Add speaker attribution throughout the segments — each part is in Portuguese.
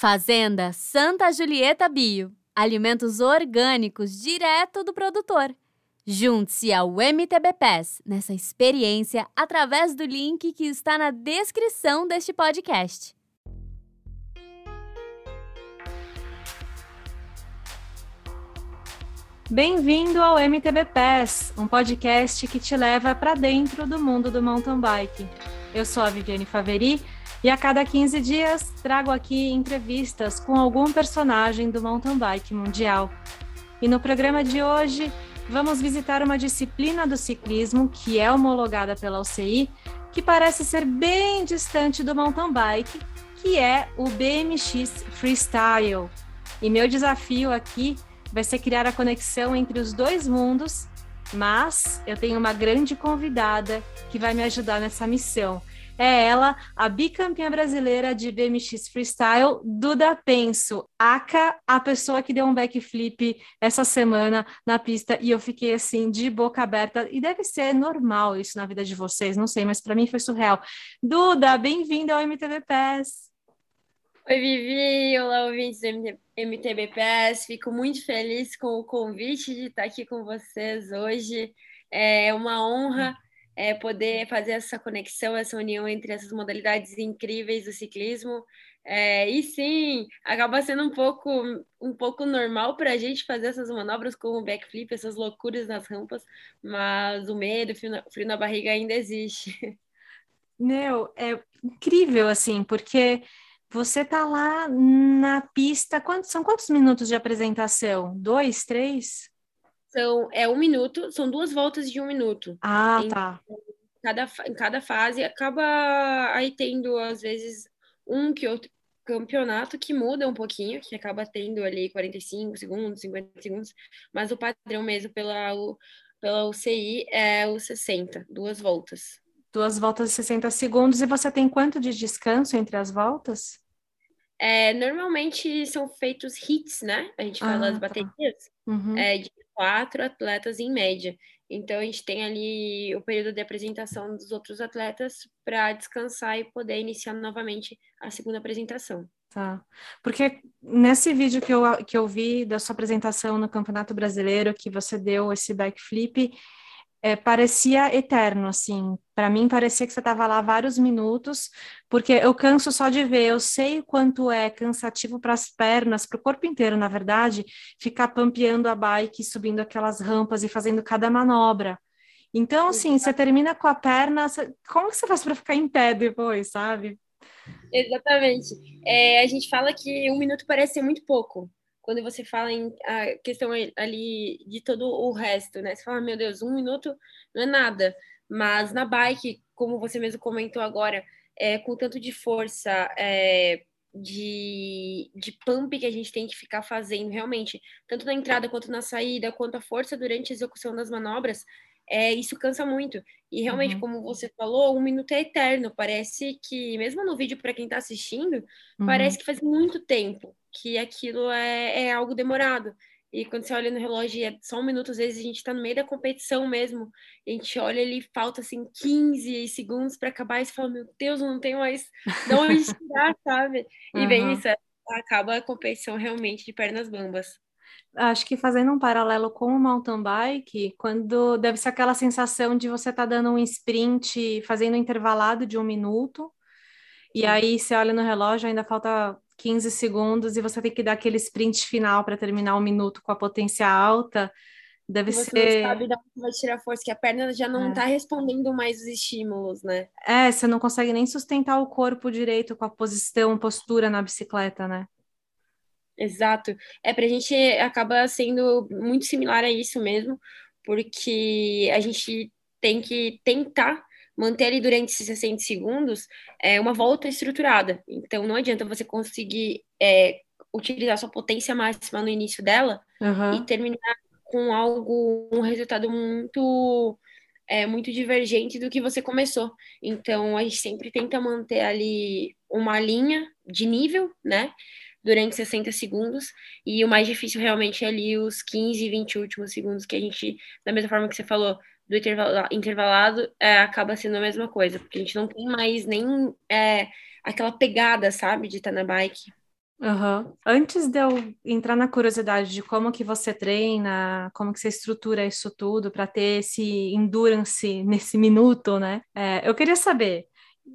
Speaker 1: Fazenda Santa Julieta Bio. Alimentos orgânicos direto do produtor. Junte-se ao MTB Pass nessa experiência através do link que está na descrição deste podcast.
Speaker 2: Bem-vindo ao MTB Pass, um podcast que te leva para dentro do mundo do mountain bike. Eu sou a Viviane Faveri e a cada 15 dias trago aqui entrevistas com algum personagem do mountain bike mundial. E no programa de hoje vamos visitar uma disciplina do ciclismo que é homologada pela UCI, que parece ser bem distante do mountain bike, que é o BMX Freestyle. E meu desafio aqui vai ser criar a conexão entre os dois mundos, mas eu tenho uma grande convidada que vai me ajudar nessa missão é ela, a bicampeã brasileira de BMX Freestyle, Duda Penso. Aka, a pessoa que deu um backflip essa semana na pista e eu fiquei assim, de boca aberta. E deve ser normal isso na vida de vocês, não sei, mas para mim foi surreal. Duda, bem-vinda ao MTV Pass.
Speaker 3: Oi, Vivi! Olá, ouvintes do MTB Pass. Fico muito feliz com o convite de estar aqui com vocês hoje. É uma honra é, poder fazer essa conexão, essa união entre essas modalidades incríveis do ciclismo. É, e sim, acaba sendo um pouco, um pouco normal para a gente fazer essas manobras como o backflip, essas loucuras nas rampas, mas o medo, o frio na, frio na barriga ainda existe.
Speaker 2: Meu, é incrível assim, porque você tá lá na pista. Quantos, são quantos minutos de apresentação? Dois, três?
Speaker 3: São, é um minuto, são duas voltas de um minuto.
Speaker 2: Ah, em, tá.
Speaker 3: Cada, em cada fase acaba aí tendo, às vezes, um que outro campeonato que muda um pouquinho, que acaba tendo ali 45 segundos, 50 segundos, mas o padrão mesmo pela, pela UCI é o 60, duas voltas.
Speaker 2: Duas voltas de 60 segundos, e você tem quanto de descanso entre as voltas?
Speaker 3: É, normalmente são feitos hits, né? A gente fala ah, as tá. baterias, tá. uhum. é, de quatro atletas em média. Então a gente tem ali o período de apresentação dos outros atletas para descansar e poder iniciar novamente a segunda apresentação.
Speaker 2: Tá. Porque nesse vídeo que eu, que eu vi da sua apresentação no Campeonato Brasileiro, que você deu esse backflip, é, parecia eterno, assim. Para mim, parecia que você estava lá vários minutos, porque eu canso só de ver. Eu sei o quanto é cansativo para as pernas, para o corpo inteiro, na verdade, ficar pampeando a bike, subindo aquelas rampas e fazendo cada manobra. Então, assim, você termina com a perna, como que você faz para ficar em pé depois, sabe?
Speaker 3: Exatamente. É, a gente fala que um minuto parece ser muito pouco, quando você fala em a questão ali de todo o resto, né? Você fala, meu Deus, um minuto não é nada. Mas na bike, como você mesmo comentou agora, é, com tanto de força, é, de, de pump que a gente tem que ficar fazendo, realmente, tanto na entrada quanto na saída, quanto a força durante a execução das manobras, é, isso cansa muito. E realmente, uhum. como você falou, um minuto é eterno. Parece que, mesmo no vídeo, para quem está assistindo, uhum. parece que faz muito tempo que aquilo é, é algo demorado. E quando você olha no relógio, é só um minuto, às vezes a gente está no meio da competição mesmo. A gente olha ali, falta assim 15 segundos para acabar e você fala: Meu Deus, não tenho mais de onde tirar, sabe? E uhum. bem, isso acaba a competição realmente de pernas bambas.
Speaker 2: Acho que fazendo um paralelo com o mountain bike, quando deve ser aquela sensação de você estar tá dando um sprint, fazendo um intervalado de um minuto, e aí você olha no relógio, ainda falta 15 segundos e você tem que dar aquele sprint final para terminar um minuto com a potência alta. Deve
Speaker 3: você
Speaker 2: ser.
Speaker 3: Não sabe de onde vai tirar força, que a perna já não está é. respondendo mais os estímulos, né?
Speaker 2: É, você não consegue nem sustentar o corpo direito com a posição, postura na bicicleta, né?
Speaker 3: Exato. É, para a gente acaba sendo muito similar a isso mesmo, porque a gente tem que tentar manter ali durante esses 60 segundos é, uma volta estruturada. Então, não adianta você conseguir é, utilizar sua potência máxima no início dela uhum. e terminar com algo, um resultado muito é, muito divergente do que você começou. Então, a gente sempre tenta manter ali uma linha de nível, né? Durante 60 segundos, e o mais difícil realmente é ali os 15, 20 últimos segundos que a gente, da mesma forma que você falou, do intervalado, intervalado é, acaba sendo a mesma coisa, porque a gente não tem mais nem é, aquela pegada, sabe, de estar na bike.
Speaker 2: Uhum. Antes de eu entrar na curiosidade de como que você treina, como que você estrutura isso tudo para ter esse endurance nesse minuto, né? É, eu queria saber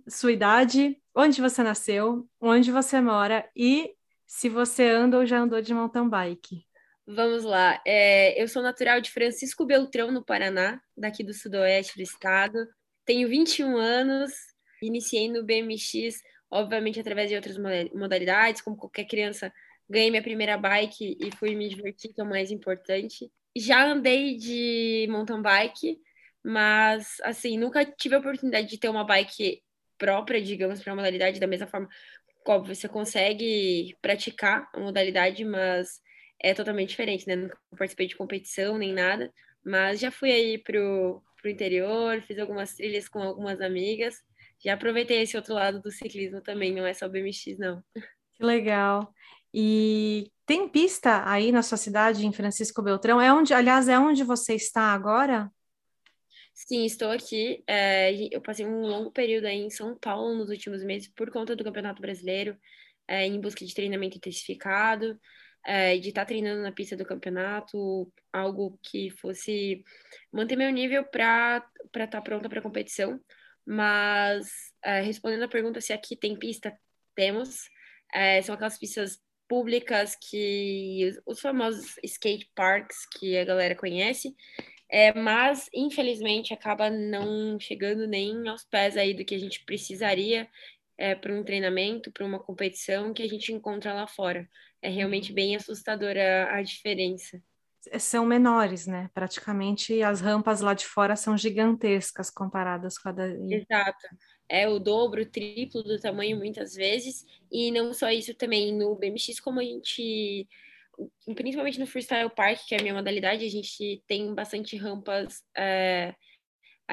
Speaker 2: sua idade, onde você nasceu, onde você mora e se você anda ou já andou de mountain bike.
Speaker 3: Vamos lá. É, eu sou natural de Francisco Beltrão, no Paraná, daqui do sudoeste do estado. Tenho 21 anos, iniciei no BMX obviamente através de outras modalidades, como qualquer criança, ganhei minha primeira bike e fui me divertir, que é o mais importante. Já andei de mountain bike, mas assim, nunca tive a oportunidade de ter uma bike própria, digamos, para a modalidade, da mesma forma óbvio, você consegue praticar a modalidade, mas é totalmente diferente, né? Nunca participei de competição nem nada, mas já fui aí pro, pro interior, fiz algumas trilhas com algumas amigas já aproveitei esse outro lado do ciclismo também, não é só BMX, não.
Speaker 2: Que legal. E tem pista aí na sua cidade, em Francisco Beltrão? É onde, aliás, é onde você está agora?
Speaker 3: Sim, estou aqui. É, eu passei um longo período aí em São Paulo nos últimos meses por conta do Campeonato Brasileiro, é, em busca de treinamento intensificado, é, de estar tá treinando na pista do campeonato, algo que fosse manter meu nível para estar tá pronta para competição. Mas, é, respondendo a pergunta se aqui tem pista, temos. É, são aquelas pistas públicas que os famosos skate parks que a galera conhece, é, mas infelizmente acaba não chegando nem aos pés aí do que a gente precisaria é, para um treinamento, para uma competição que a gente encontra lá fora. É realmente uhum. bem assustadora a diferença
Speaker 2: são menores, né? Praticamente as rampas lá de fora são gigantescas comparadas com a da.
Speaker 3: Exato. É o dobro, o triplo do tamanho muitas vezes. E não só isso também, no BMX, como a gente. Principalmente no Freestyle Park, que é a minha modalidade, a gente tem bastante rampas é,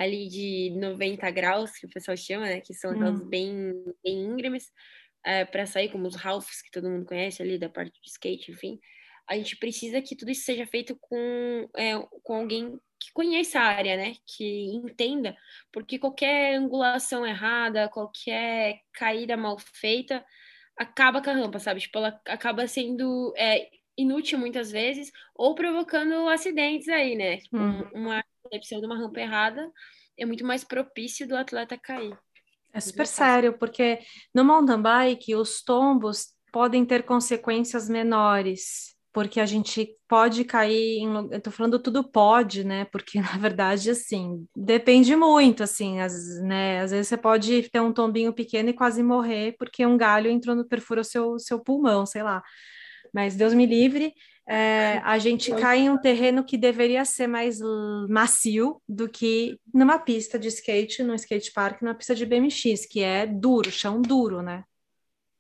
Speaker 3: ali de 90 graus, que o pessoal chama, né? Que são aquelas hum. bem, bem íngremes, é, para sair, como os Ralphs, que todo mundo conhece ali, da parte de skate, enfim a gente precisa que tudo isso seja feito com, é, com alguém que conheça a área, né? Que entenda, porque qualquer angulação errada, qualquer caída mal feita, acaba com a rampa, sabe? Tipo, ela acaba sendo é, inútil muitas vezes, ou provocando acidentes aí, né? Tipo, hum. uma recepção de uma rampa errada é muito mais propício do atleta cair.
Speaker 2: É super sério, porque no mountain bike os tombos podem ter consequências menores porque a gente pode cair em. Eu tô falando tudo pode, né? Porque, na verdade, assim, depende muito, assim, as, né? Às vezes você pode ter um tombinho pequeno e quase morrer porque um galho entrou no perfurou seu, seu pulmão, sei lá. Mas Deus me livre, é, a gente cai em um terreno que deveria ser mais macio do que numa pista de skate, num skate park, numa pista de BMX, que é duro, chão duro, né?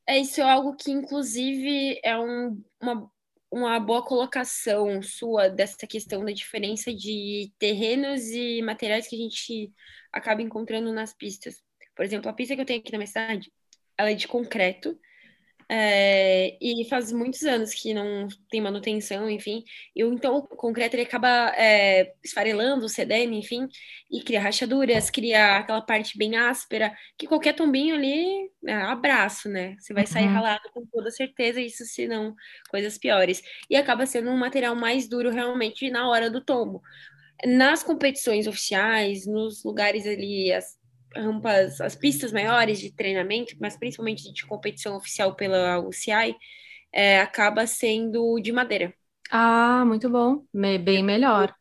Speaker 3: É, isso é algo que, inclusive, é um, uma uma boa colocação sua dessa questão da diferença de terrenos e materiais que a gente acaba encontrando nas pistas. Por exemplo, a pista que eu tenho aqui na minha cidade, ela é de concreto, é, e faz muitos anos que não tem manutenção, enfim. E então o concreto ele acaba é, esfarelando, cedendo, enfim, e cria rachaduras, cria aquela parte bem áspera, que qualquer tombinho ali é abraço, né? Você vai sair uhum. ralado com toda certeza, isso se não coisas piores. E acaba sendo um material mais duro realmente na hora do tombo. Nas competições oficiais, nos lugares ali, as, rampas, as pistas maiores de treinamento, mas principalmente de competição oficial pela UCI, é, acaba sendo de madeira.
Speaker 2: Ah, muito bom, bem melhor.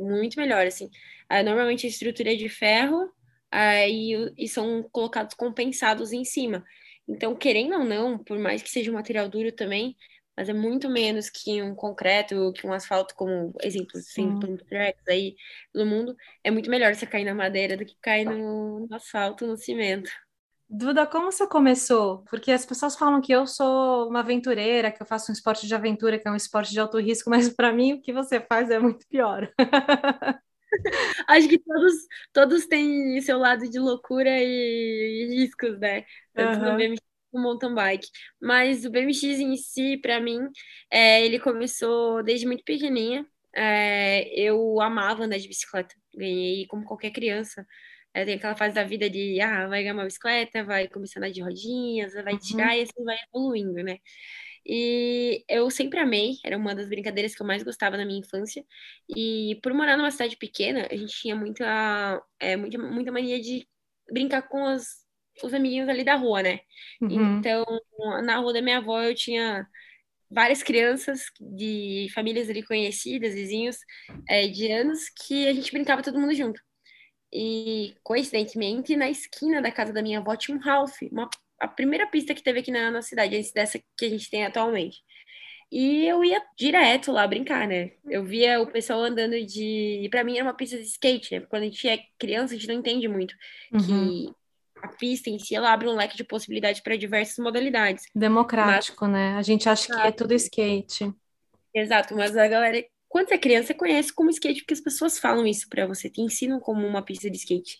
Speaker 3: Muito melhor, assim. Ah, normalmente a estrutura é de ferro ah, e, e são colocados compensados em cima. Então, querendo ou não, por mais que seja um material duro também, mas é muito menos que um concreto, que um asfalto, como exemplo, assim, tracks aí no mundo. É muito melhor você cair na madeira do que cair no, no asfalto, no cimento.
Speaker 2: Duda, como você começou? Porque as pessoas falam que eu sou uma aventureira, que eu faço um esporte de aventura, que é um esporte de alto risco, mas para mim o que você faz é muito pior.
Speaker 3: Acho que todos, todos têm seu lado de loucura e, e riscos, né? Tanto uhum. no BMX o mountain bike. Mas o BMX em si, para mim, é, ele começou desde muito pequenininha. É, eu amava andar de bicicleta. Ganhei como qualquer criança. É, tem aquela fase da vida de, ah, vai ganhar uma bicicleta, vai começar a andar de rodinhas, vai
Speaker 2: Uhum.
Speaker 3: tirar e assim vai evoluindo, né? E eu sempre amei, era uma das brincadeiras que eu mais gostava na minha infância. E por morar numa cidade pequena, a gente tinha muita, é, muita, muita mania de brincar com os, os amiguinhos ali da rua, né?
Speaker 2: Uhum.
Speaker 3: Então, na rua da minha avó, eu tinha várias crianças de famílias ali conhecidas, vizinhos, é, de anos, que a gente brincava todo mundo junto. E, coincidentemente, na esquina da casa da minha avó tinha um Ralph, uma, a primeira pista que teve aqui na nossa cidade, antes dessa que a gente tem atualmente. E eu ia direto lá brincar, né? Eu via o pessoal andando de. E pra mim era uma pista de skate, né? Quando a gente é criança, a gente não entende muito
Speaker 2: Uhum.
Speaker 3: que a pista em si ela abre um leque de possibilidades para diversas modalidades.
Speaker 2: Democrático, né? A gente acha que é tudo skate.
Speaker 3: Exato, mas a galera, quando você é criança, você conhece como skate, porque as pessoas falam isso pra você, te ensinam como uma pista de skate.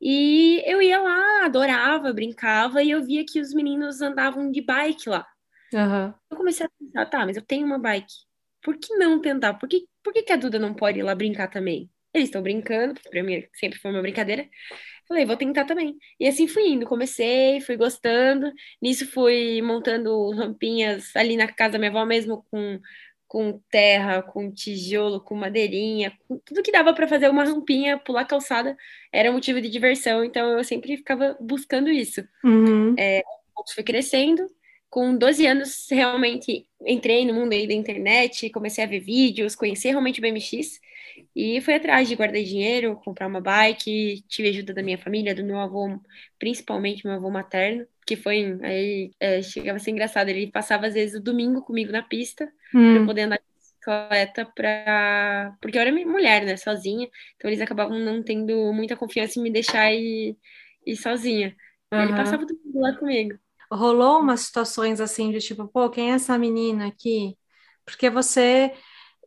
Speaker 3: E eu ia lá, adorava, brincava, e eu via que os meninos andavam de bike lá.
Speaker 2: Aham.
Speaker 3: Eu comecei a pensar, tá, mas eu tenho uma bike. Por que não tentar? Por que, por que, que a Duda não pode ir lá brincar também? Eles estão brincando, porque pra mim sempre foi uma brincadeira. Falei, vou tentar também. E assim fui indo, comecei, fui gostando. Nisso fui montando rampinhas ali na casa da minha avó mesmo, com, com terra, com tijolo, com madeirinha, com tudo que dava para fazer uma rampinha, pular calçada, era motivo de diversão. Então eu sempre ficava buscando isso.
Speaker 2: Uhum.
Speaker 3: Fui crescendo. Com 12 anos, realmente entrei no mundo aí da internet, comecei a ver vídeos, conheci realmente o BMX e fui atrás de guardar dinheiro, comprar uma bike, tive ajuda da minha família, do meu avô, principalmente meu avô materno, que foi, aí é, chegava a ser engraçado, ele passava às vezes o domingo comigo na pista, para
Speaker 2: Hum.
Speaker 3: poder andar de bicicleta, pra... porque eu era mulher, né, sozinha, então eles acabavam não tendo muita confiança em me deixar ir, ir sozinha. E ele passava o domingo lá comigo.
Speaker 2: Rolou umas situações assim de tipo, pô, quem é essa menina aqui? Porque você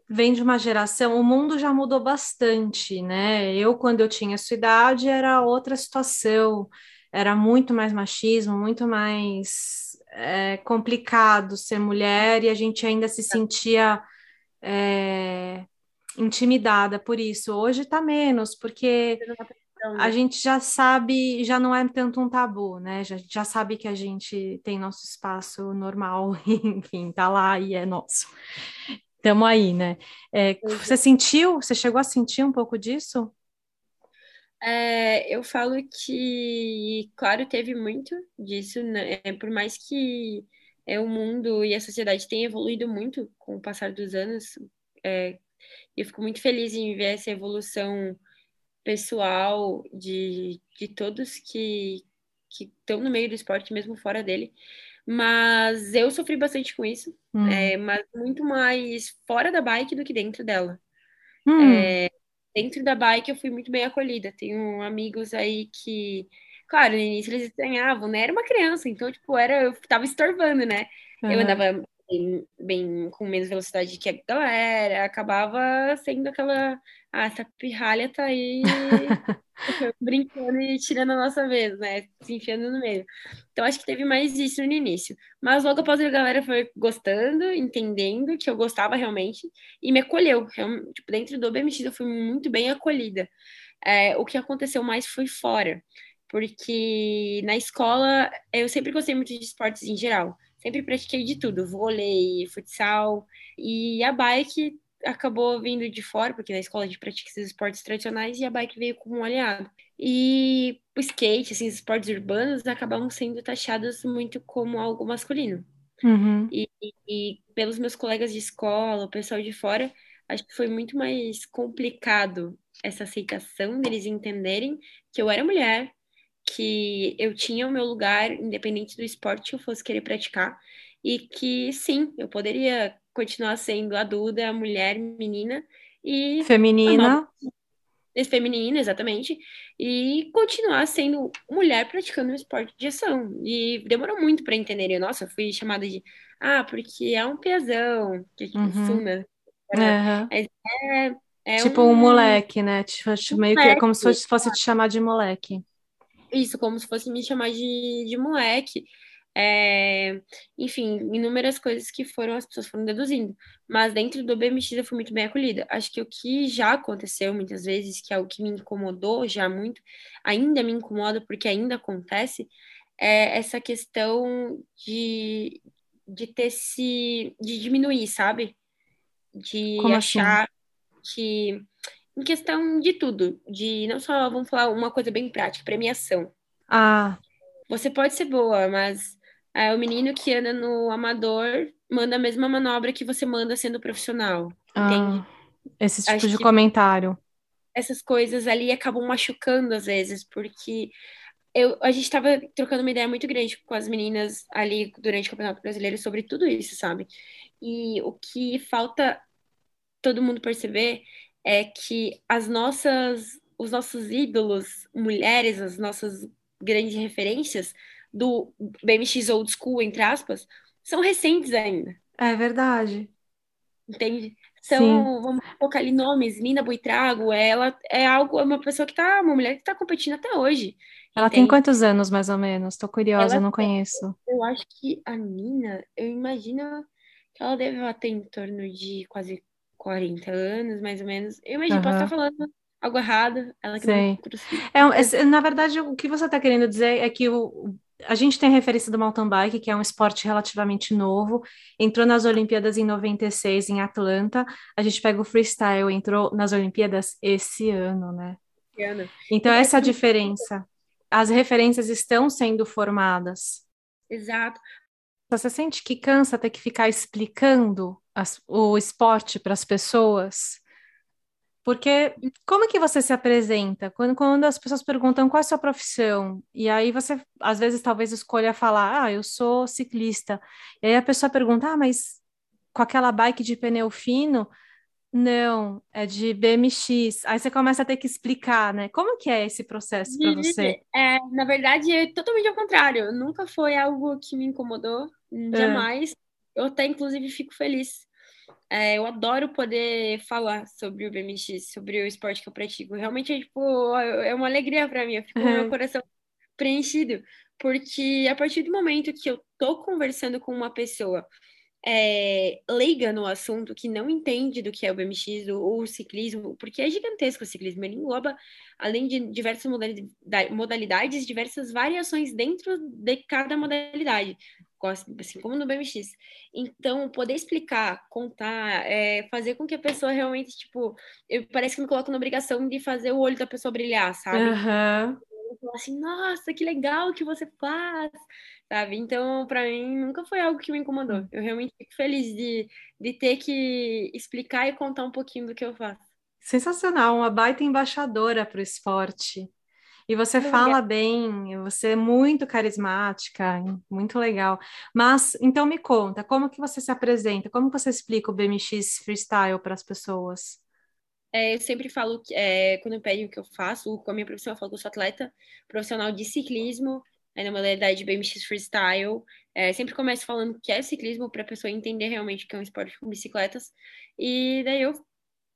Speaker 2: vem de uma geração, o mundo já mudou bastante, né? Eu, quando eu tinha a sua idade, era outra situação, era muito mais machismo, muito mais é, complicado ser mulher e a gente ainda se sentia é, intimidada por isso. Hoje tá menos, porque a gente já sabe, já não é tanto um tabu, né? Já, já sabe que a gente tem nosso espaço normal, enfim, tá lá e é nosso. Tamo aí, né? É, você sentiu, você chegou a sentir um pouco disso?
Speaker 3: É, eu falo que, claro, teve muito disso, né? É, Por mais que é, o mundo e a sociedade tenham evoluído muito com o passar dos anos, é, eu fico muito feliz em ver essa evolução pessoal de, de todos que que estão no meio do esporte, mesmo fora dele. Mas eu sofri bastante com isso,
Speaker 2: Hum.
Speaker 3: é, mas muito mais fora da bike do que dentro dela.
Speaker 2: Hum.
Speaker 3: dentro da bike eu fui muito bem acolhida. Tenho amigos aí que, claro, no início eles estranhavam, né? Era uma criança, então, tipo, era, eu tava estorvando, né? Eu
Speaker 2: Aham.
Speaker 3: andava bem, bem com menos velocidade que a galera, acabava sendo aquela, ah, essa pirralha tá aí brincando e tirando a nossa vez, né? Se enfiando no meio. Então, acho que teve mais isso no início. Mas logo após a galera foi gostando, entendendo que eu gostava realmente e me acolheu. Real- Tipo, dentro do BMX eu fui muito bem acolhida. É, o que aconteceu mais foi fora, porque na escola eu sempre gostei muito de esportes em geral. Sempre pratiquei de tudo, vôlei, futsal, e a bike acabou vindo de fora, porque na escola a gente pratica esses esportes tradicionais e a bike veio como um aliado. E o skate, assim, os esportes urbanos acabam sendo taxados muito como algo masculino.
Speaker 2: Uhum.
Speaker 3: E, e pelos meus colegas de escola, o pessoal de fora, acho que foi muito mais complicado essa aceitação deles entenderem que eu era mulher, que eu tinha o meu lugar, independente do esporte que eu fosse querer praticar, e que sim, eu poderia continuar sendo a Duda, a mulher, menina, e
Speaker 2: Feminina.
Speaker 3: esse feminino, exatamente, e continuar sendo mulher praticando um esporte de ação. E demorou muito para entenderem. Nossa, eu fui chamada de, ah, porque é um peazão, que é tipo
Speaker 2: Uhum.
Speaker 3: Suna.
Speaker 2: Aham.
Speaker 3: É
Speaker 2: Tipo um moleque, né? Tipo, meio que é como se fosse te chamar de moleque.
Speaker 3: Isso, como se fosse me chamar de, de moleque. é, enfim, inúmeras coisas que foram as pessoas foram deduzindo. Mas dentro do BMX eu fui muito bem acolhida. Acho que o que já aconteceu muitas vezes, que é o que me incomodou já muito, ainda me incomoda porque ainda acontece, é essa questão de, de ter se. de diminuir, sabe? De
Speaker 2: Como assim?
Speaker 3: achar assim? que. Em questão de tudo, de não só, vamos falar uma coisa bem prática, premiação.
Speaker 2: Ah.
Speaker 3: Você pode ser boa, mas é, o menino que anda no amador manda a mesma manobra que você manda sendo profissional.
Speaker 2: Ah,
Speaker 3: entende?
Speaker 2: Esse tipo Acho de comentário.
Speaker 3: Essas coisas ali acabam machucando às vezes, porque eu, a gente estava trocando uma ideia muito grande com as meninas ali durante o Campeonato Brasileiro sobre tudo isso, sabe? E o que falta todo mundo perceber é que as nossas, os nossos ídolos, mulheres, as nossas grandes referências do BMX old school, entre aspas, são recentes ainda.
Speaker 2: É verdade.
Speaker 3: Entende? Então, Sim. vamos colocar ali nomes, Nina Buitrago, ela é algo, é uma pessoa que tá, uma mulher que está competindo até hoje.
Speaker 2: Ela entende? tem quantos anos, mais ou menos? Estou curiosa, ela não tem, conheço.
Speaker 3: Eu acho que a Nina, eu imagino que ela deve ter em torno de quase 40 anos, mais ou menos. Eu imagino, uhum. posso estar falando algo errado, ela que
Speaker 2: Sim. não é, Na verdade, o que você está querendo dizer é que o, a gente tem a referência do mountain bike, que é um esporte relativamente novo, entrou nas Olimpíadas em 96 em Atlanta. A gente pega o freestyle, entrou nas Olimpíadas esse ano, né?
Speaker 3: Ano.
Speaker 2: Então, essa é a diferença. As referências estão sendo formadas.
Speaker 3: Exato.
Speaker 2: Você sente que cansa ter que ficar explicando as, o esporte para as pessoas? Porque como que você se apresenta? Quando, quando as pessoas perguntam qual é a sua profissão, e aí você, às vezes, talvez escolha falar, ah, eu sou ciclista. E aí a pessoa pergunta, ah, mas com aquela bike de pneu fino? Não, é de BMX. Aí você começa a ter que explicar, né? Como que é esse processo para você?
Speaker 3: É, na verdade, é totalmente ao contrário. Nunca foi algo que me incomodou, é. jamais. É. Eu até, inclusive, fico feliz é, eu adoro poder falar sobre o BMX, sobre o esporte que eu pratico. Realmente é, tipo, é uma alegria para mim, eu fico com o meu coração preenchido, porque a partir do momento que eu tô conversando com uma pessoa é, leiga no assunto, que não entende do que é o BMX ou o ciclismo, porque é gigantesco o ciclismo, ele engloba, além de diversas modalidades, diversas variações dentro de cada modalidade assim como no BMX. Então, poder explicar, contar, é, fazer com que a pessoa realmente, tipo, eu, parece que me coloco na obrigação de fazer o olho da pessoa brilhar, sabe?
Speaker 2: Uhum.
Speaker 3: assim, nossa, que legal que você faz, sabe? Então, para mim, nunca foi algo que me incomodou. Eu realmente fico feliz de, de ter que explicar e contar um pouquinho do que eu faço.
Speaker 2: Sensacional, uma baita embaixadora para o esporte. E você fala bem, você é muito carismática, muito legal. Mas, então me conta, como que você se apresenta? Como você explica o BMX Freestyle para as pessoas?
Speaker 3: É, eu sempre falo, que, é, quando pedem o que eu faço, com a minha profissão, eu falo que eu sou atleta profissional de ciclismo, é, na modalidade de BMX Freestyle. É, sempre começo falando que é ciclismo, para a pessoa entender realmente que é um esporte com bicicletas. E daí eu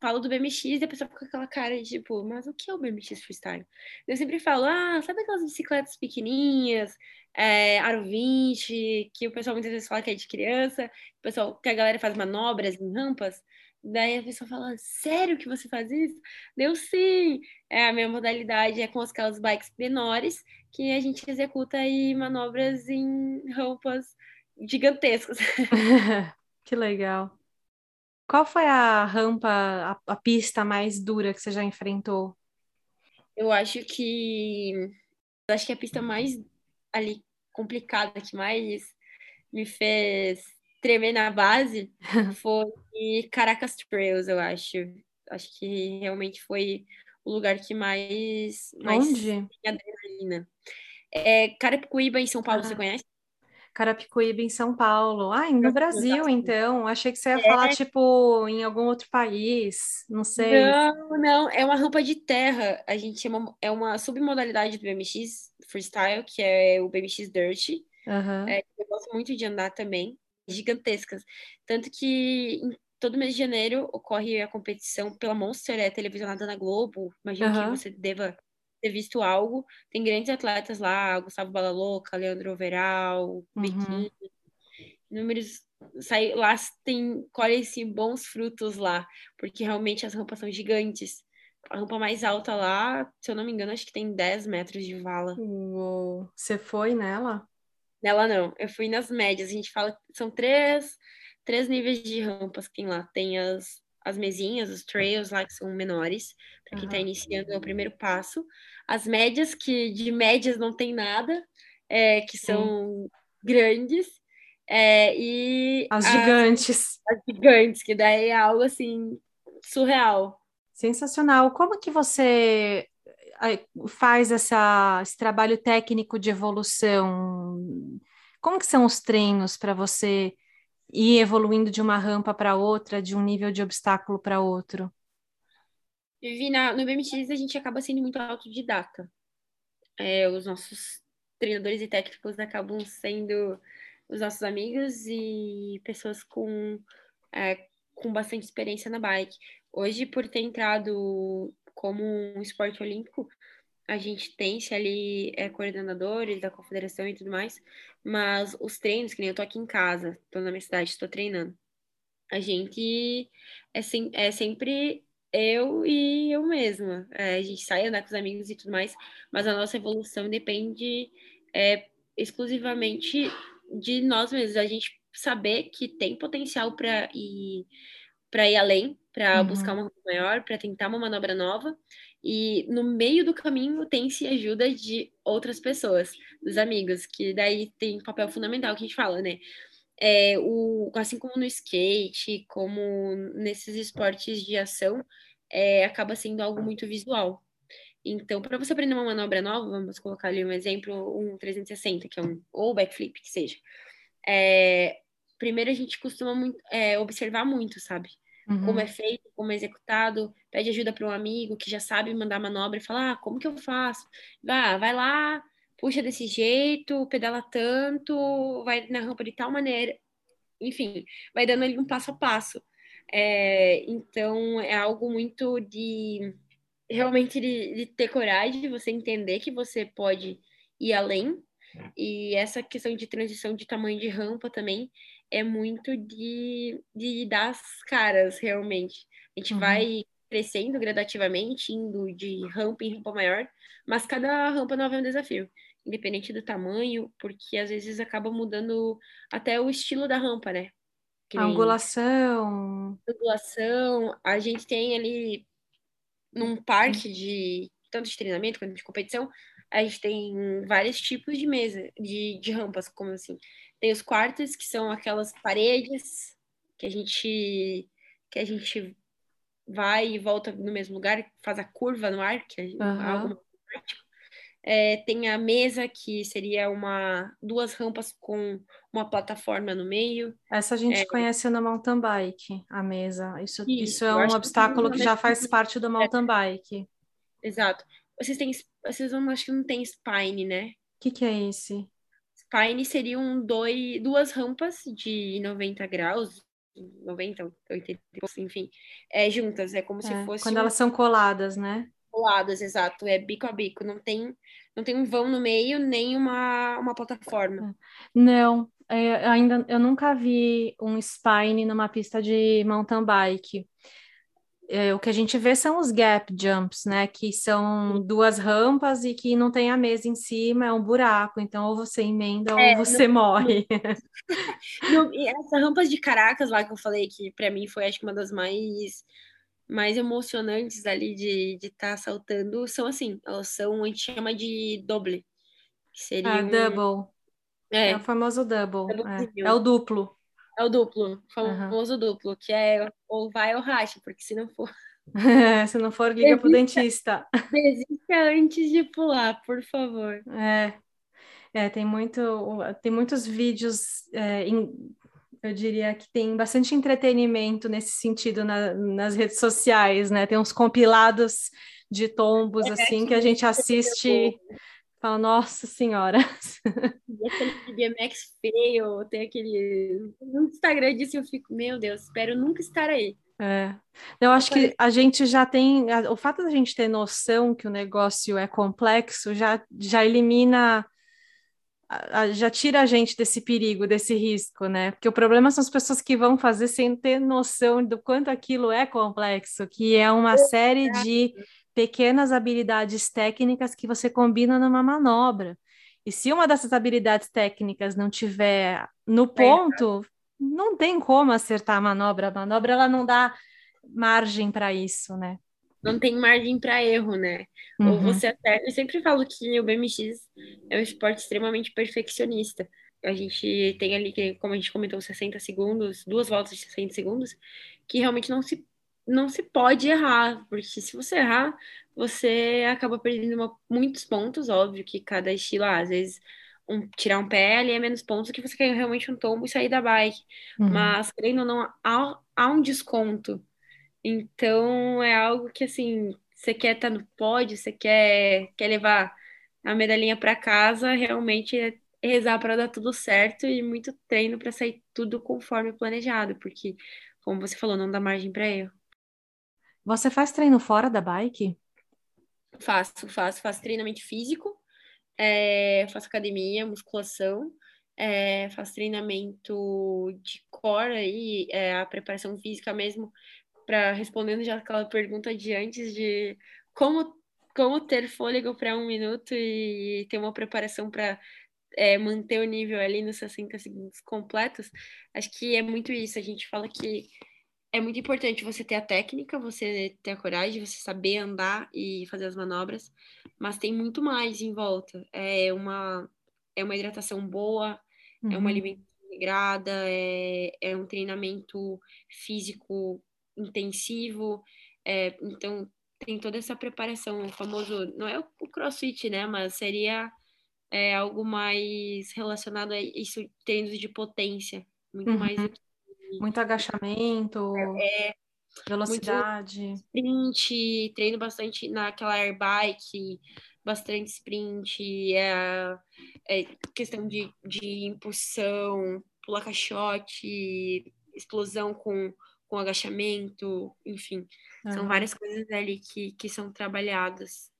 Speaker 3: falo do BMX e a pessoa fica com aquela cara de tipo, mas o que é o BMX freestyle? Eu sempre falo, ah, sabe aquelas bicicletas pequenininhas, é, aro 20, que o pessoal muitas vezes fala que é de criança, o pessoal, que a galera faz manobras em rampas, daí a pessoa fala, sério que você faz isso? Deu sim! É, a minha modalidade é com aquelas bikes menores, que a gente executa aí manobras em rampas gigantescas.
Speaker 2: que legal. Qual foi a rampa, a, a pista mais dura que você já enfrentou?
Speaker 3: Eu acho que eu acho que a pista mais ali complicada que mais me fez tremer na base foi Caracas Trails, eu acho. Acho que realmente foi o lugar que mais mais
Speaker 2: Onde?
Speaker 3: adrenalina. É Carapicuíba em São Paulo, ah. você conhece?
Speaker 2: Carapicuíba, em São Paulo. Ah, no Brasil, então. Achei que você ia é. falar, tipo, em algum outro país. Não sei.
Speaker 3: Não, não. É uma rampa de terra. A gente chama... É uma submodalidade do BMX Freestyle, que é o BMX Dirt.
Speaker 2: Uhum.
Speaker 3: É, eu gosto muito de andar também. Gigantescas. Tanto que em todo mês de janeiro ocorre a competição pela Monster, é televisionada na Globo. Imagino uhum. que você deva ter visto algo. Tem grandes atletas lá, Gustavo Balalouca, Leandro Overal, uhum. números sai lá tem colhe-se bons frutos lá, porque realmente as rampas são gigantes. A rampa mais alta lá, se eu não me engano, acho que tem 10 metros de vala.
Speaker 2: Uou. Você foi nela?
Speaker 3: Nela não, eu fui nas médias. A gente fala que são três, três níveis de rampas que tem lá. Tem as, as mesinhas, os trails lá que são menores, para quem está uhum. iniciando é o primeiro passo. As médias, que de médias não tem nada, é, que são grandes. É, e
Speaker 2: as gigantes.
Speaker 3: As, as gigantes, que daí é algo assim surreal.
Speaker 2: Sensacional. Como que você faz essa, esse trabalho técnico de evolução? Como que são os treinos para você ir evoluindo de uma rampa para outra, de um nível de obstáculo para outro?
Speaker 3: Vivi, na, no BMX a gente acaba sendo muito autodidata. É, os nossos treinadores e técnicos acabam sendo os nossos amigos e pessoas com, é, com bastante experiência na bike. Hoje, por ter entrado como um esporte olímpico, a gente tem se ali é, coordenadores da confederação e tudo mais, mas os treinos, que nem eu tô aqui em casa, tô na minha cidade, estou treinando. A gente é, sem, é sempre eu e eu mesma. É, a gente sai andar com os amigos e tudo mais, mas a nossa evolução depende é, exclusivamente de nós mesmos. A gente saber que tem potencial para ir para ir além, para uhum. buscar uma maior, para tentar uma manobra nova. E no meio do caminho tem-se ajuda de outras pessoas, dos amigos, que daí tem um papel fundamental que a gente fala, né? É, o, assim como no skate, como nesses esportes de ação, é, acaba sendo algo muito visual. Então, para você aprender uma manobra nova, vamos colocar ali um exemplo, um 360, que é um, ou backflip, que seja. É, primeiro a gente costuma muito, é, observar muito, sabe? uhum. como é feito, como executado, pede ajuda para um amigo que já sabe mandar manobra e fala, ah, como que eu faço? Vá, vai lá, puxa desse jeito, pedala tanto, vai na rampa de tal maneira. Enfim, vai dando ali um passo a passo. É, então, é algo muito de realmente de, de, ter coragem de você entender que você pode ir além. E essa questão de transição de tamanho de rampa também é muito de, de dar as caras, realmente. A gente uhum. vai crescendo gradativamente, indo de rampa em rampa maior, mas cada rampa nova é um desafio, independente do tamanho, porque às vezes acaba mudando até o estilo da rampa, né?
Speaker 2: a angulação.
Speaker 3: Angulação. A gente tem ali num parque de tanto de treinamento quanto de competição, a gente tem vários tipos de mesa, de, de rampas, como assim. Tem os quartos, que são aquelas paredes que a gente que a gente vai e volta no mesmo lugar, faz a curva no ar, que é uhum. algo prático. É, tem a mesa, que seria uma duas rampas com uma plataforma no meio.
Speaker 2: Essa a gente é, conhece no mountain bike, a mesa. Isso, isso, isso é um obstáculo que, que já faz parte do mountain bike.
Speaker 3: Exato. Vocês têm, vocês não, acho que não tem spine, né? O
Speaker 2: que, que é esse?
Speaker 3: Spine seriam dois, duas rampas de 90 graus, 90, 80, enfim, é, juntas, é como é, se fosse.
Speaker 2: Quando elas são coladas, né?
Speaker 3: Coladas, exato, é bico a bico, não tem, não tem um vão no meio, nem uma, uma plataforma.
Speaker 2: Não, é, ainda eu nunca vi um spine numa pista de mountain bike é, o que a gente vê são os gap jumps, né? Que são duas rampas e que não tem a mesa em cima, é um buraco. Então, ou você emenda é, ou você no, morre.
Speaker 3: No, essas rampas de Caracas lá que eu falei, que para mim foi acho que uma das mais mais emocionantes ali de estar tá saltando, são assim, elas são, a gente chama de doble.
Speaker 2: Que seria ah, um... double. É. é o famoso double. É. é o duplo.
Speaker 3: É o duplo, o famoso uhum. duplo, que é ou vai ou racha, porque se não for.
Speaker 2: se não for, liga para o dentista.
Speaker 3: Desista antes de pular, por favor.
Speaker 2: É, é tem, muito, tem muitos vídeos, é, em, eu diria que tem bastante entretenimento nesse sentido na, nas redes sociais, né? Tem uns compilados de tombos, é, assim, que a gente assiste Fala, nossa senhora.
Speaker 3: E aquele BMX fail, tem aquele. No Instagram disso eu fico, meu Deus, espero nunca estar aí.
Speaker 2: É. Eu acho que a gente já tem, o fato da gente ter noção que o negócio é complexo já, já elimina, já tira a gente desse perigo, desse risco, né? Porque o problema são as pessoas que vão fazer sem ter noção do quanto aquilo é complexo, que é uma série de pequenas habilidades técnicas que você combina numa manobra. E se uma dessas habilidades técnicas não tiver no ponto, não tem como acertar a manobra. A manobra ela não dá margem para isso, né?
Speaker 3: Não tem margem para erro, né? Uhum. Ou você. Eu sempre falo que o BMX é um esporte extremamente perfeccionista. A gente tem ali, como a gente comentou, 60 segundos, duas voltas de 60 segundos, que realmente não se, não se pode errar, porque se você errar, você acaba perdendo uma, muitos pontos, óbvio que cada estilo, ah, às vezes um, tirar um pé ali é menos pontos que você quer realmente um tombo e sair da bike. Uhum. Mas, querendo ou não, há, há um desconto. Então, é algo que, assim, você quer estar tá no pódio, você quer, quer levar a medalhinha para casa, realmente é rezar para dar tudo certo e muito treino para sair tudo conforme planejado, porque, como você falou, não dá margem para erro.
Speaker 2: Você faz treino fora da bike?
Speaker 3: Faço, faço, faço treinamento físico, é, faço academia, musculação, é, faço treinamento de core aí, é, a preparação física mesmo, para respondendo já aquela pergunta de antes de como, como ter fôlego para um minuto e ter uma preparação para é, manter o nível ali nos 60 segundos completos, acho que é muito isso. A gente fala que é muito importante você ter a técnica, você ter a coragem, você saber andar e fazer as manobras, mas tem muito mais em volta. É uma, é uma hidratação boa, uhum. é uma uhum. alimentação integrada, é, é um treinamento físico intensivo, é, então tem toda essa preparação, o famoso, não é o crossfit, né, mas seria é, algo mais relacionado a isso, treinos de potência, muito uhum. mais
Speaker 2: muito agachamento, é, velocidade.
Speaker 3: sprint, treino bastante naquela airbike, bastante sprint, é, é questão de, de impulsão, pular caixote, explosão com, com agachamento, enfim. Uhum. São várias coisas ali que, que são trabalhadas.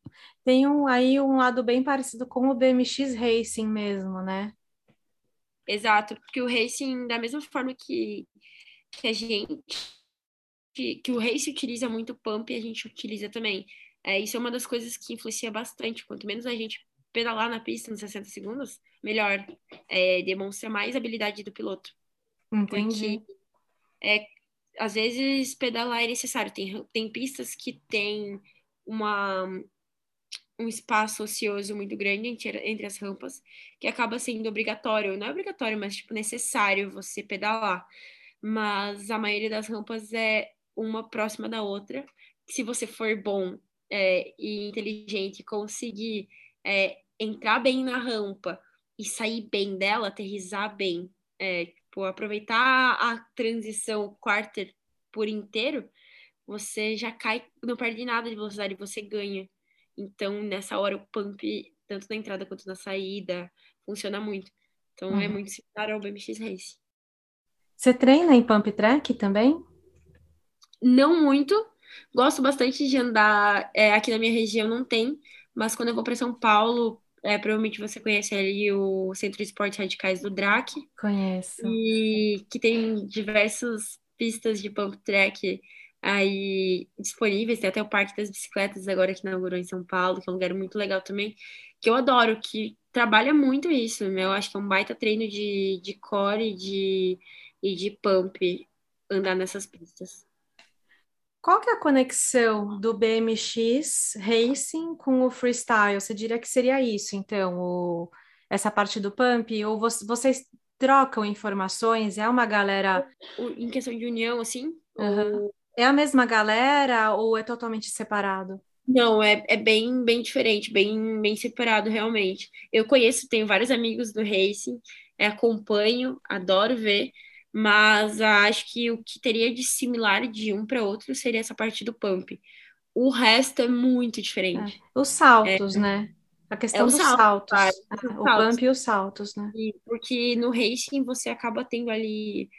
Speaker 2: Tem um, aí um lado bem parecido com o BMX Racing mesmo, né?
Speaker 3: Exato, porque o racing, da mesma forma que, que a gente. Que, que o racing utiliza muito pump, a gente utiliza também. É, isso é uma das coisas que influencia bastante. Quanto menos a gente pedalar na pista nos 60 segundos, melhor. É, demonstra mais habilidade do piloto.
Speaker 2: Entendi.
Speaker 3: Porque, é, às vezes, pedalar é necessário. Tem, tem pistas que tem uma um espaço ocioso muito grande entre, as rampas, que acaba sendo obrigatório, não é obrigatório, mas tipo necessário você pedalar. Mas a maioria das rampas é uma próxima da outra. Se você for bom é, e inteligente, conseguir é, entrar bem na rampa e sair bem dela, aterrizar bem, é, tipo, aproveitar a transição quarter por inteiro, você já cai, não perde nada de velocidade, você ganha. Então, nessa hora, o pump, tanto na entrada quanto na saída, funciona muito. Então, é uhum. é muito similar ao BMX Race.
Speaker 2: Você treina em pump track também?
Speaker 3: Não muito. Gosto bastante de andar. É, aqui na minha região não tem, mas quando eu vou para São Paulo, é, provavelmente você conhece ali o Centro de Esportes Radicais do DRAC.
Speaker 2: Conheço.
Speaker 3: E que tem diversas pistas de pump track aí disponíveis, tem até o Parque das Bicicletas agora que inaugurou em São Paulo, que é um lugar muito legal também, que eu adoro, que trabalha muito isso, né? Eu acho que é um baita treino de, de core de, e de pump andar nessas pistas.
Speaker 2: Qual que é a conexão do BMX Racing com o freestyle? Você diria que seria isso, então, o, essa parte do pump? Ou vocês trocam informações? É uma galera.
Speaker 3: Em questão de união, assim?
Speaker 2: Uhum. Ou é a mesma galera ou é totalmente separado?
Speaker 3: Não, é, é bem, bem diferente, bem, bem separado realmente. Eu conheço, tenho vários amigos do racing, é, acompanho, adoro ver, mas acho que o que teria de similar de um para outro seria essa parte do pump. O resto é muito diferente.
Speaker 2: É. Os saltos, é, né? A questão é dos salto, saltos. É, o pump e os saltos, né?
Speaker 3: E porque no racing você acaba tendo ali.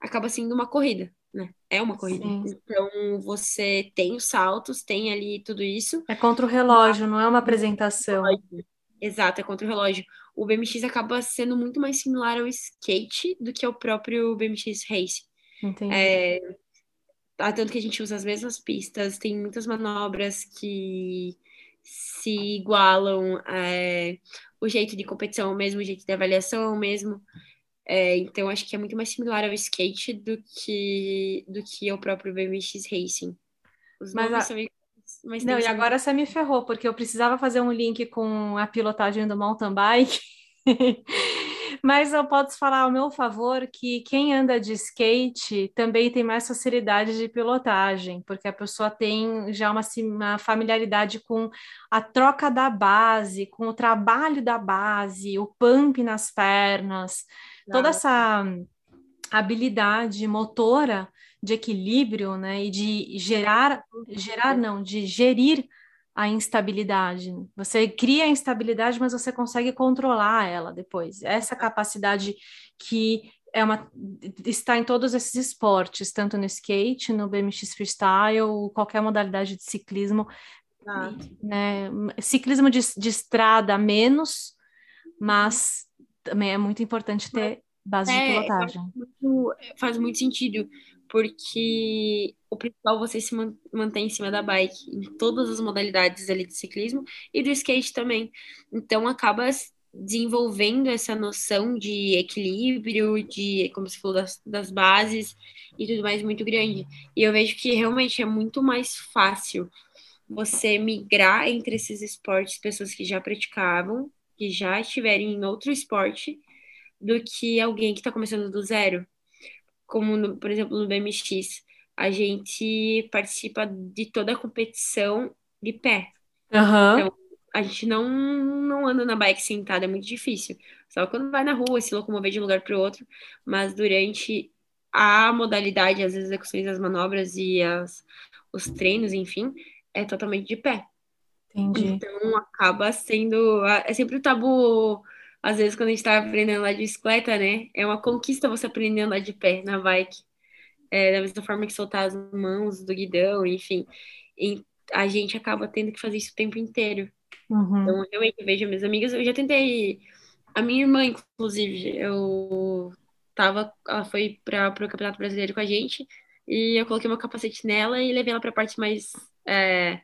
Speaker 3: Acaba sendo uma corrida né? É uma corrida.
Speaker 2: Sim.
Speaker 3: Então você tem os saltos, tem ali tudo isso.
Speaker 2: É contra o relógio, não é uma apresentação.
Speaker 3: Exato, é contra o relógio. O BMX acaba sendo muito mais similar ao skate do que ao próprio BMX Race.
Speaker 2: Entendi.
Speaker 3: É, ah, tanto que a gente usa as mesmas pistas, tem muitas manobras que se igualam, é, o jeito de competição é o mesmo, o jeito de avaliação é o mesmo. É, então, acho que é muito mais similar ao skate do que, do que ao próprio BMX Racing. Os
Speaker 2: Mas a-
Speaker 3: são iguais, mas
Speaker 2: Não, e
Speaker 3: os-
Speaker 2: agora você me ferrou, porque eu precisava fazer um link com a pilotagem do mountain bike. Mas eu posso falar ao meu favor que quem anda de skate também tem mais facilidade de pilotagem, porque a pessoa tem já uma, uma familiaridade com a troca da base, com o trabalho da base, o pump nas pernas, toda essa habilidade motora de equilíbrio, né, e de gerar, gerar não, de gerir a instabilidade. Você cria a instabilidade, mas você consegue controlar ela depois. Essa capacidade que é uma está em todos esses esportes, tanto no skate, no BMX freestyle, qualquer modalidade de ciclismo, né? Ciclismo de, de estrada menos, mas também é muito importante ter base de
Speaker 3: É, eu
Speaker 2: pilotagem.
Speaker 3: muito- faz muito sentido, porque o principal você se man- mantém em cima da bike em todas as modalidades ali de ciclismo e do skate também. Então acaba desenvolvendo essa noção de equilíbrio, de, como você falou, das, das bases e tudo mais muito grande. E eu vejo que realmente é muito mais fácil você migrar entre esses esportes, pessoas que já praticavam, que já estiverem em outro esporte, do que alguém que está começando do zero. Como, no- por exemplo, no BMX, a gente participa de toda a competição de pé.
Speaker 2: Aham.
Speaker 3: Então, A gente não, não anda na bike sentada, é muito difícil. Só quando vai na rua, se locomover de um lugar para o outro. Mas durante a modalidade, as execuções das manobras e as, os treinos, enfim, é totalmente de pé.
Speaker 2: Entendi.
Speaker 3: Então acaba sendo. É sempre o tabu, às vezes, quando a gente tá aprendendo a andar de bicicleta, né? É uma conquista você aprender a andar de pé na bike. É, da mesma forma que soltar as mãos do guidão, enfim. E a gente acaba tendo que fazer isso o tempo inteiro.
Speaker 2: Uhum.
Speaker 3: Então, eu realmente vejo minhas amigas, eu já tentei. A minha irmã, inclusive, eu tava. Ela foi para o Campeonato Brasileiro com a gente, e eu coloquei meu capacete nela e levei ela para a parte mais, é,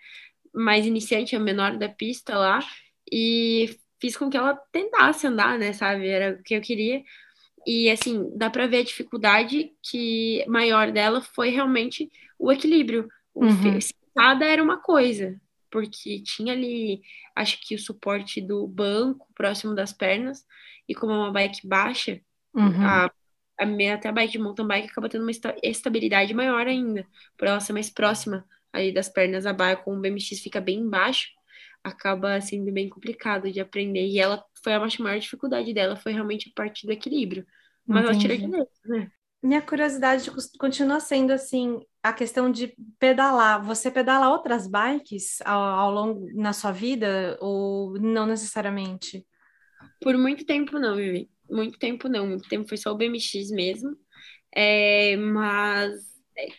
Speaker 3: mais iniciante, a menor da pista lá, e fiz com que ela tentasse andar, né, sabe? Era o que eu queria. E assim, dá para ver a dificuldade que maior dela foi realmente o equilíbrio. O
Speaker 2: Uhum.
Speaker 3: sentada era uma coisa, porque tinha ali, acho que o suporte do banco próximo das pernas, e como é uma bike baixa,
Speaker 2: Uhum.
Speaker 3: a, a minha, até a bike de mountain bike acaba tendo uma esta- estabilidade maior ainda, por ela ser mais próxima aí das pernas abaixo, como o BMX fica bem embaixo, acaba sendo bem complicado de aprender. E ela foi a maior dificuldade dela, foi realmente a parte do equilíbrio. Mas ela tirou de
Speaker 2: Entendi.
Speaker 3: letra, né?
Speaker 2: Minha curiosidade continua sendo assim, a questão de pedalar. Você pedala outras bikes ao, ao longo na sua vida ou não necessariamente?
Speaker 3: Por muito tempo não, Vivi. Muito tempo não. Muito tempo foi só o BMX mesmo. É, mas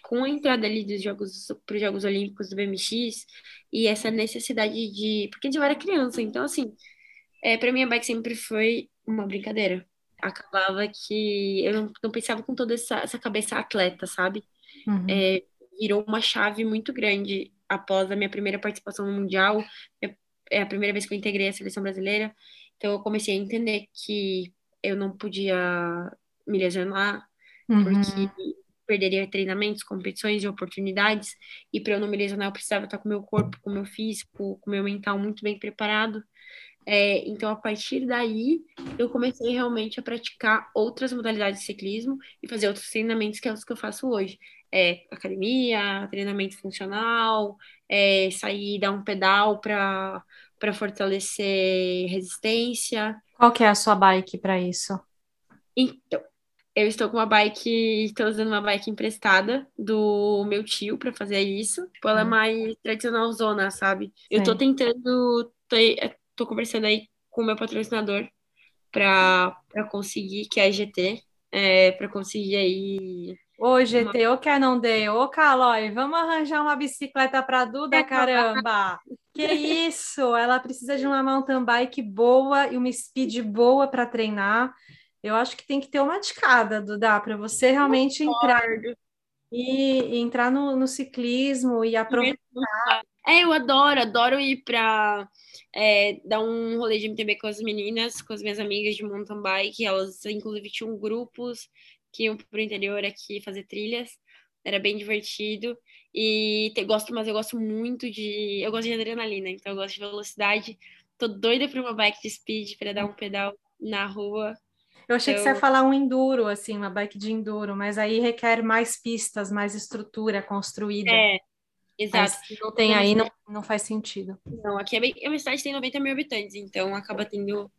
Speaker 3: com a entrada ali dos Jogos para os Jogos Olímpicos do BMX e essa necessidade de. Porque eu era criança, então assim, é, para mim a bike sempre foi uma brincadeira. Acabava que eu não, não pensava com toda essa, essa cabeça atleta, sabe?
Speaker 2: Uhum.
Speaker 3: É, virou uma chave muito grande após a minha primeira participação no Mundial. É- É a primeira vez que eu integrei a seleção brasileira. Então eu comecei a entender que eu não podia me lesionar,
Speaker 2: Uhum.
Speaker 3: porque perderia treinamentos, competições e oportunidades. E para eu não me lesionar, eu precisava estar com o meu corpo, com o meu físico, com o meu mental muito bem preparado. É, então, a partir daí, eu comecei realmente a praticar outras modalidades de ciclismo e fazer outros treinamentos que é os que eu faço hoje. É, academia, treinamento funcional, é, sair e dar um pedal para para fortalecer resistência.
Speaker 2: Qual que é a sua bike para isso?
Speaker 3: Então, eu estou com uma bike, estou usando uma bike emprestada do meu tio para fazer isso. Tipo, ela é
Speaker 2: Hum.
Speaker 3: mais tradicional zona, sabe? Eu tô
Speaker 2: Sei.
Speaker 3: tentando, tô conversando aí com o meu patrocinador para conseguir, que é a GT, é, para conseguir aí.
Speaker 2: Ô, GT, uma... ô quer não dê, ô Calói, vamos arranjar uma bicicleta para Duda, é, caramba! Que isso! Ela precisa de uma mountain bike boa e uma speed boa para treinar. Eu acho que tem que ter uma de cada, Duda, para você realmente entrar e, e entrar no, no, ciclismo e aproveitar.
Speaker 3: É, eu adoro, adoro ir para é, dar um rolê de MTB com as meninas, com as minhas amigas de mountain bike. Elas, inclusive, tinham grupos que iam para o interior aqui fazer trilhas. Era bem divertido. E te, gosto, mas eu gosto muito de. Eu gosto de adrenalina, então eu gosto de velocidade. Tô doida para uma bike de speed para dar um pedal na rua.
Speaker 2: Eu achei que você ia falar um enduro, assim, uma bike de enduro, mas aí requer mais pistas, mais estrutura construída.
Speaker 3: É, exato.
Speaker 2: Mas se não tem aí, não, não faz sentido.
Speaker 3: Não, aqui é, bem, é uma cidade que tem 90 mil habitantes, então acaba tendo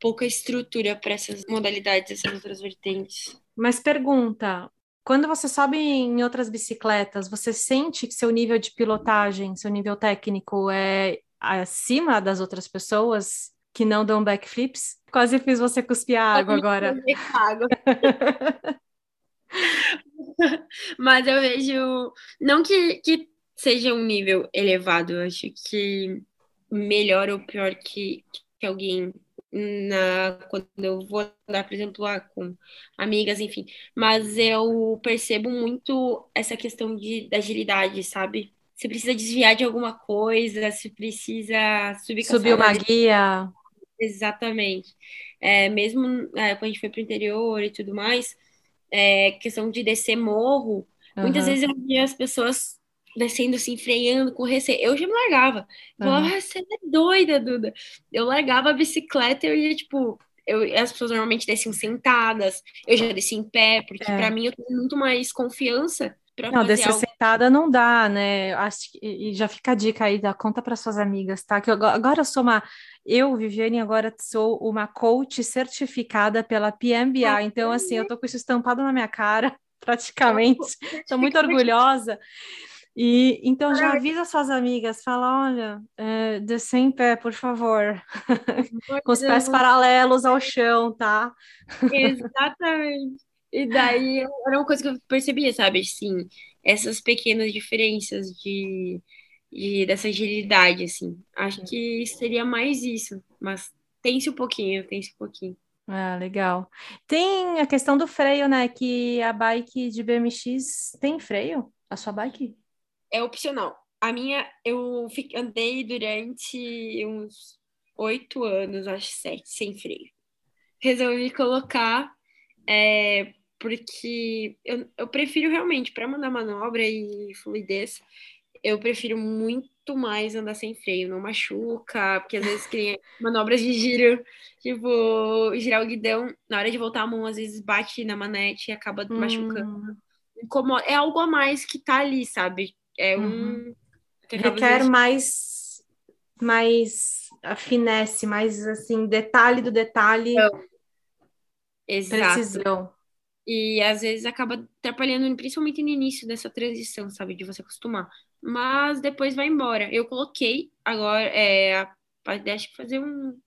Speaker 3: pouca estrutura para essas modalidades, essas outras vertentes.
Speaker 2: Mas pergunta, quando você sobe em outras bicicletas, você sente que seu nível de pilotagem, seu nível técnico é acima das outras pessoas que não dão backflips? Quase fiz você cuspir água agora. Água.
Speaker 3: Mas eu vejo, não que, que seja um nível elevado, eu acho que melhor ou pior que, que alguém na quando eu vou andar, por exemplo, lá com amigas, enfim. Mas eu percebo muito essa questão de, da agilidade, sabe? Você precisa desviar de alguma coisa, se precisa subir
Speaker 2: Subir uma guia.
Speaker 3: Exatamente. É, mesmo é, quando a gente foi para o interior e tudo mais, é, questão de descer morro, uhum. muitas vezes eu via as pessoas descendo assim, freando com receio. Eu já me largava. Eu falava, uhum. ah, você é doida, Duda. Eu largava a bicicleta e eu ia, tipo, eu, as pessoas normalmente desciam sentadas, eu já desci em pé, porque é. para mim eu tenho muito mais confiança
Speaker 2: não, descer algo... sentada não dá, né? Acho que, e já fica a dica aí, dá conta para suas amigas, tá? Que eu, agora eu sou uma, eu, Viviane, agora sou uma coach certificada pela PMBA, ah, então assim, eu tô com isso estampado na minha cara, praticamente. Estou muito orgulhosa. E então já avisa suas amigas, fala, olha, é, descer em pé, por favor, com os pés paralelos ao chão, tá?
Speaker 3: Exatamente. E daí era uma coisa que eu percebia, sabe? Assim, essas pequenas diferenças de, de dessa agilidade, assim. Acho que seria mais isso, mas tem-se um pouquinho, tem-se um pouquinho.
Speaker 2: Ah, legal. Tem a questão do freio, né? Que a bike de BMX tem freio? A sua bike?
Speaker 3: É opcional. A minha, eu andei durante uns oito anos, acho sete, sem freio. Resolvi colocar é, porque eu, eu prefiro realmente, para mandar manobra e fluidez, eu prefiro muito mais andar sem freio, não machuca, porque às vezes tem manobras de giro, tipo, girar o guidão, na hora de voltar a mão, às vezes bate na manete e acaba hum. machucando. Incomoda. É algo a mais que tá ali, sabe? É um. Uhum.
Speaker 2: Requer mais, mais a finesse, mais assim, detalhe do detalhe. Não.
Speaker 3: Exato. Precisão. E às vezes acaba atrapalhando, principalmente no início dessa transição, sabe? De você acostumar. Mas depois vai embora. Eu coloquei agora, é, acho que fazer um,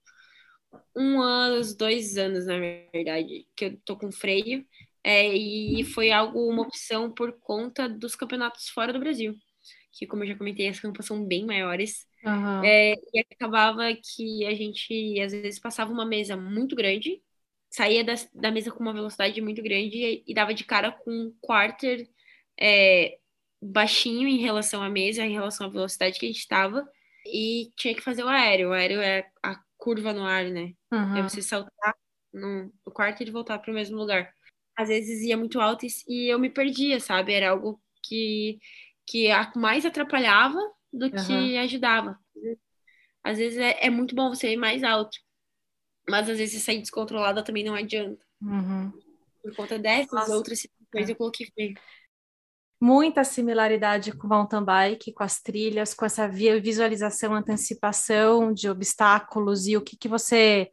Speaker 3: um ano, dois anos, na verdade, que eu tô com freio. É, e foi algo, uma opção por conta dos campeonatos fora do Brasil. Que, como eu já comentei, as campas são bem maiores. Uhum. É, e acabava que a gente, às vezes, passava uma mesa muito grande saía da, da mesa com uma velocidade muito grande e, e dava de cara com um quarter é, baixinho em relação à mesa, em relação à velocidade que a gente estava, e tinha que fazer o aéreo. O aéreo é a curva no ar, né? Uhum. É você saltar no, no quarter e voltar para o mesmo lugar. Às vezes ia muito alto e, e, eu me perdia, sabe? Era algo que, que mais atrapalhava do uhum. que ajudava. Às vezes é, é muito bom você ir mais alto, mas às vezes sair descontrolada também não adianta. Uhum. Por conta dessas Nossa. outras situações, é. eu coloquei freio.
Speaker 2: Muita similaridade com o mountain bike, com as trilhas, com essa visualização, antecipação de obstáculos e o que, que você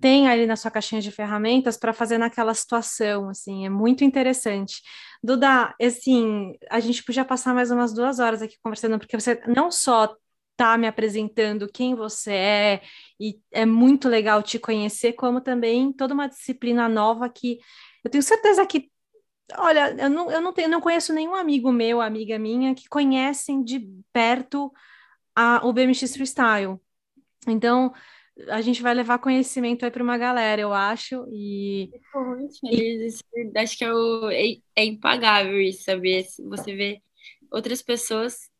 Speaker 2: tem ali na sua caixinha de ferramentas para fazer naquela situação, assim, é muito interessante. Duda, assim, a gente podia passar mais umas duas horas aqui conversando, porque você não só está me apresentando quem você é, e é muito legal te conhecer, como também toda uma disciplina nova que Eu tenho certeza que, olha, eu não, eu não, tenho, não conheço nenhum amigo meu, amiga minha, que conhecem de perto a, o BMX Freestyle. Então, a gente vai levar conhecimento aí para uma galera, eu acho. E.
Speaker 3: E... Acho que é, o, é, é impagável isso, saber. Você vê outras pessoas,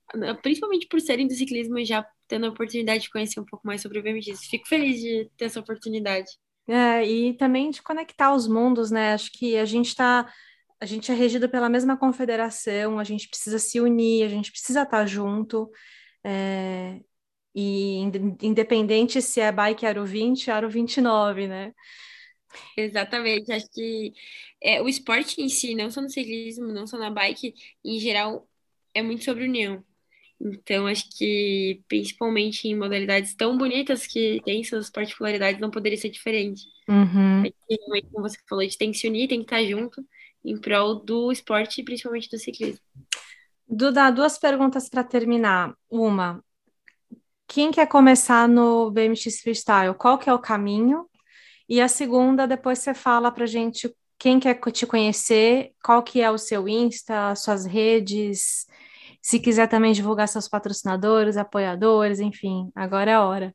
Speaker 3: principalmente por serem do ciclismo, já tendo a oportunidade de conhecer um pouco mais sobre o BMX. Fico feliz de ter essa oportunidade.
Speaker 2: É, e também de conectar os mundos, né? Acho que a gente está. A gente é regido pela mesma confederação, a gente precisa se unir, a gente precisa estar junto. É, e independente se é bike Aro 20, Aro 29, né?
Speaker 3: Exatamente, acho que é, o esporte em si, não só no ciclismo, não só na bike, em geral, é muito sobre união. Então, acho que principalmente em modalidades tão bonitas que têm suas particularidades, não poderia ser diferente.
Speaker 2: Uhum.
Speaker 3: como você falou, a gente tem que se unir, tem que estar junto em prol do esporte e principalmente do ciclismo.
Speaker 2: Duda, duas perguntas para terminar. Uma, quem quer começar no BMX Freestyle? Qual que é o caminho? E a segunda, depois você fala para gente quem quer te conhecer, qual que é o seu Insta, suas redes, se quiser também divulgar seus patrocinadores, apoiadores, enfim, agora é a hora.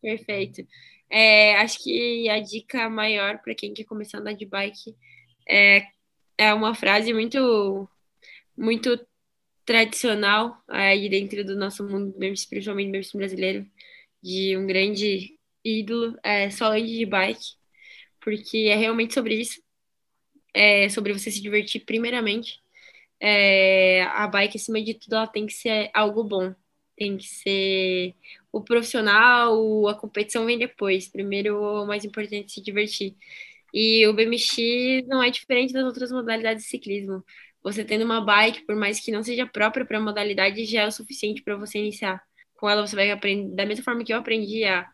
Speaker 3: Perfeito. É, acho que a dica maior para quem quer começar a andar de bike é, é uma frase muito, muito tradicional aí dentro do nosso mundo, principalmente mesmo brasileiro, de um grande ídolo, é, só ande de bike, porque é realmente sobre isso, é sobre você se divertir primeiramente. É, a bike, acima de tudo, ela tem que ser algo bom, tem que ser o profissional, a competição vem depois. Primeiro, o mais importante é se divertir. E o BMX não é diferente das outras modalidades de ciclismo você tendo uma bike, por mais que não seja própria para a modalidade, já é o suficiente para você iniciar. Com ela você vai aprender, da mesma forma que eu aprendi a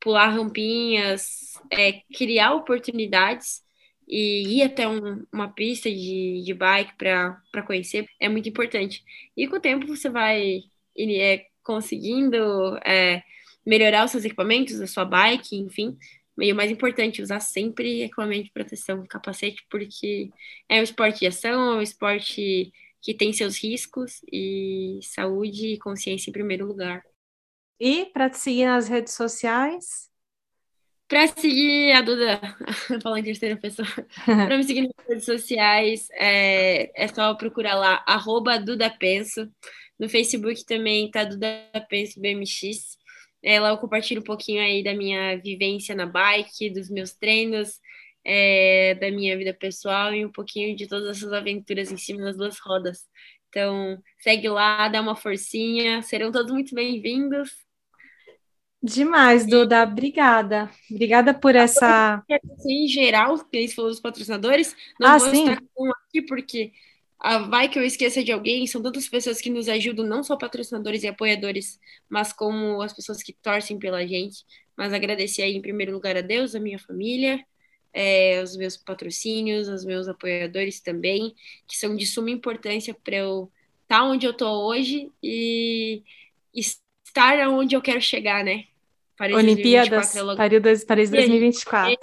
Speaker 3: pular rampinhas, é, criar oportunidades e ir até um, uma pista de, de bike para conhecer é muito importante. E com o tempo você vai é, conseguindo é, melhorar os seus equipamentos, a sua bike, enfim, e o mais importante, usar sempre equipamento de proteção, capacete, porque é um esporte de ação, é um esporte que tem seus riscos e saúde e consciência em primeiro lugar.
Speaker 2: E para te seguir nas redes sociais?
Speaker 3: Para seguir a Duda, falando em terceira pessoa, para me seguir nas redes sociais, é, é só procurar lá, arroba Duda Penso. No Facebook também tá Duda Penso BMX. É, lá eu compartilho um pouquinho aí da minha vivência na bike, dos meus treinos, é, da minha vida pessoal e um pouquinho de todas essas aventuras em cima das duas rodas. Então, segue lá, dá uma forcinha, serão todos muito bem-vindos.
Speaker 2: Demais, Duda, obrigada. Obrigada por essa.
Speaker 3: Em geral, que eles falou dos patrocinadores, não ah, vou sim. estar com aqui porque ah, vai que eu esqueça de alguém, são tantas pessoas que nos ajudam, não só patrocinadores e apoiadores, mas como as pessoas que torcem pela gente. Mas agradecer aí, em primeiro lugar, a Deus, a minha família, é, os meus patrocínios, os meus apoiadores também, que são de suma importância para eu estar tá onde eu estou hoje e estar onde eu quero chegar, né?
Speaker 2: Paris Olimpíadas, é logo... Paris, Paris 2024.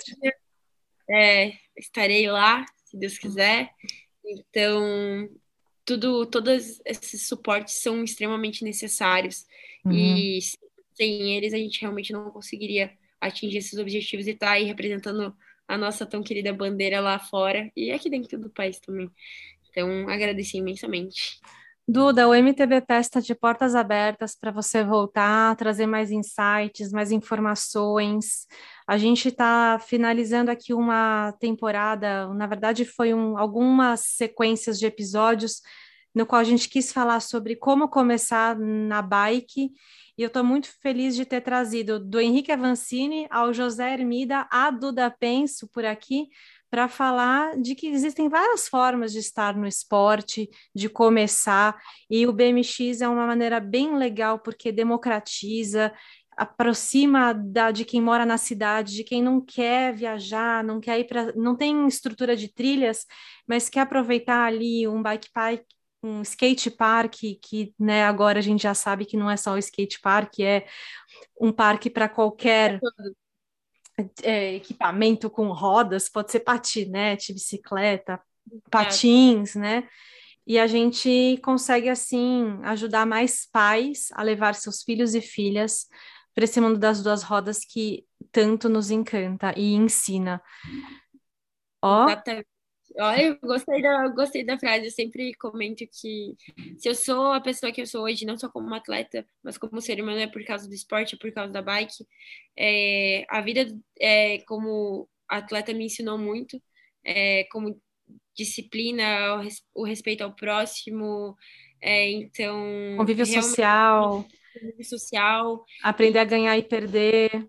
Speaker 3: É, estarei lá, se Deus quiser. Então, tudo, todos esses suportes são extremamente necessários. Uhum. E sem eles, a gente realmente não conseguiria atingir esses objetivos e estar tá aí representando a nossa tão querida bandeira lá fora e aqui dentro do país também. Então, agradeço imensamente.
Speaker 2: Duda, o MTBP está de portas abertas para você voltar, trazer mais insights, mais informações. A gente está finalizando aqui uma temporada, na verdade, foi um, algumas sequências de episódios no qual a gente quis falar sobre como começar na bike. E eu estou muito feliz de ter trazido do Henrique Avancini ao José Hermida, a Duda Penso por aqui, para falar de que existem várias formas de estar no esporte, de começar, e o BMX é uma maneira bem legal porque democratiza, aproxima da, de quem mora na cidade, de quem não quer viajar, não quer ir para, não tem estrutura de trilhas, mas quer aproveitar ali um bike park, um skate park, que né, agora a gente já sabe que não é só o skate park, é um parque para qualquer é, equipamento com rodas, pode ser patinete, bicicleta, patins, né? E a gente consegue, assim, ajudar mais pais a levar seus filhos e filhas para esse mundo das duas rodas que tanto nos encanta e ensina.
Speaker 3: Ó. Exatamente. Olha, eu gostei da, gostei da frase. Eu sempre comento que se eu sou a pessoa que eu sou hoje, não só como atleta, mas como ser humano, é por causa do esporte, é por causa da bike. É, a vida, é, como atleta, me ensinou muito, é, como disciplina, o, respeito ao próximo. É, então.
Speaker 2: Convívio social.
Speaker 3: Convívio social.
Speaker 2: Aprender a ganhar e perder.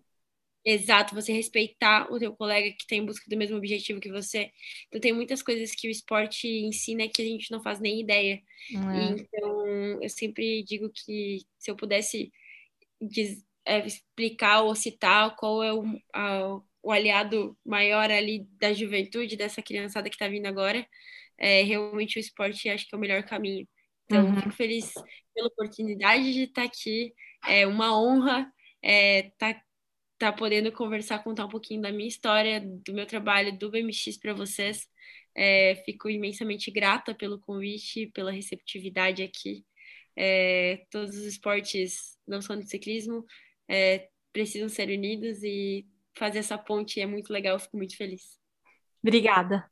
Speaker 3: Exato, você respeitar o teu colega que está em busca do mesmo objetivo que você. Então tem muitas coisas que o esporte ensina que a gente não faz nem ideia. É. Então eu sempre digo que se eu pudesse diz, é, explicar ou citar qual é o, a, o aliado maior ali da juventude, dessa criançada que está vindo agora, é realmente o esporte acho que é o melhor caminho. Então, uhum. fico feliz pela oportunidade de estar tá aqui. É uma honra estar é, tá estar tá podendo conversar, contar um pouquinho da minha história, do meu trabalho, do BMX para vocês. É, fico imensamente grata pelo convite, pela receptividade aqui. É, todos os esportes, não só no ciclismo, é, precisam ser unidos e fazer essa ponte é muito legal, fico muito feliz.
Speaker 2: Obrigada.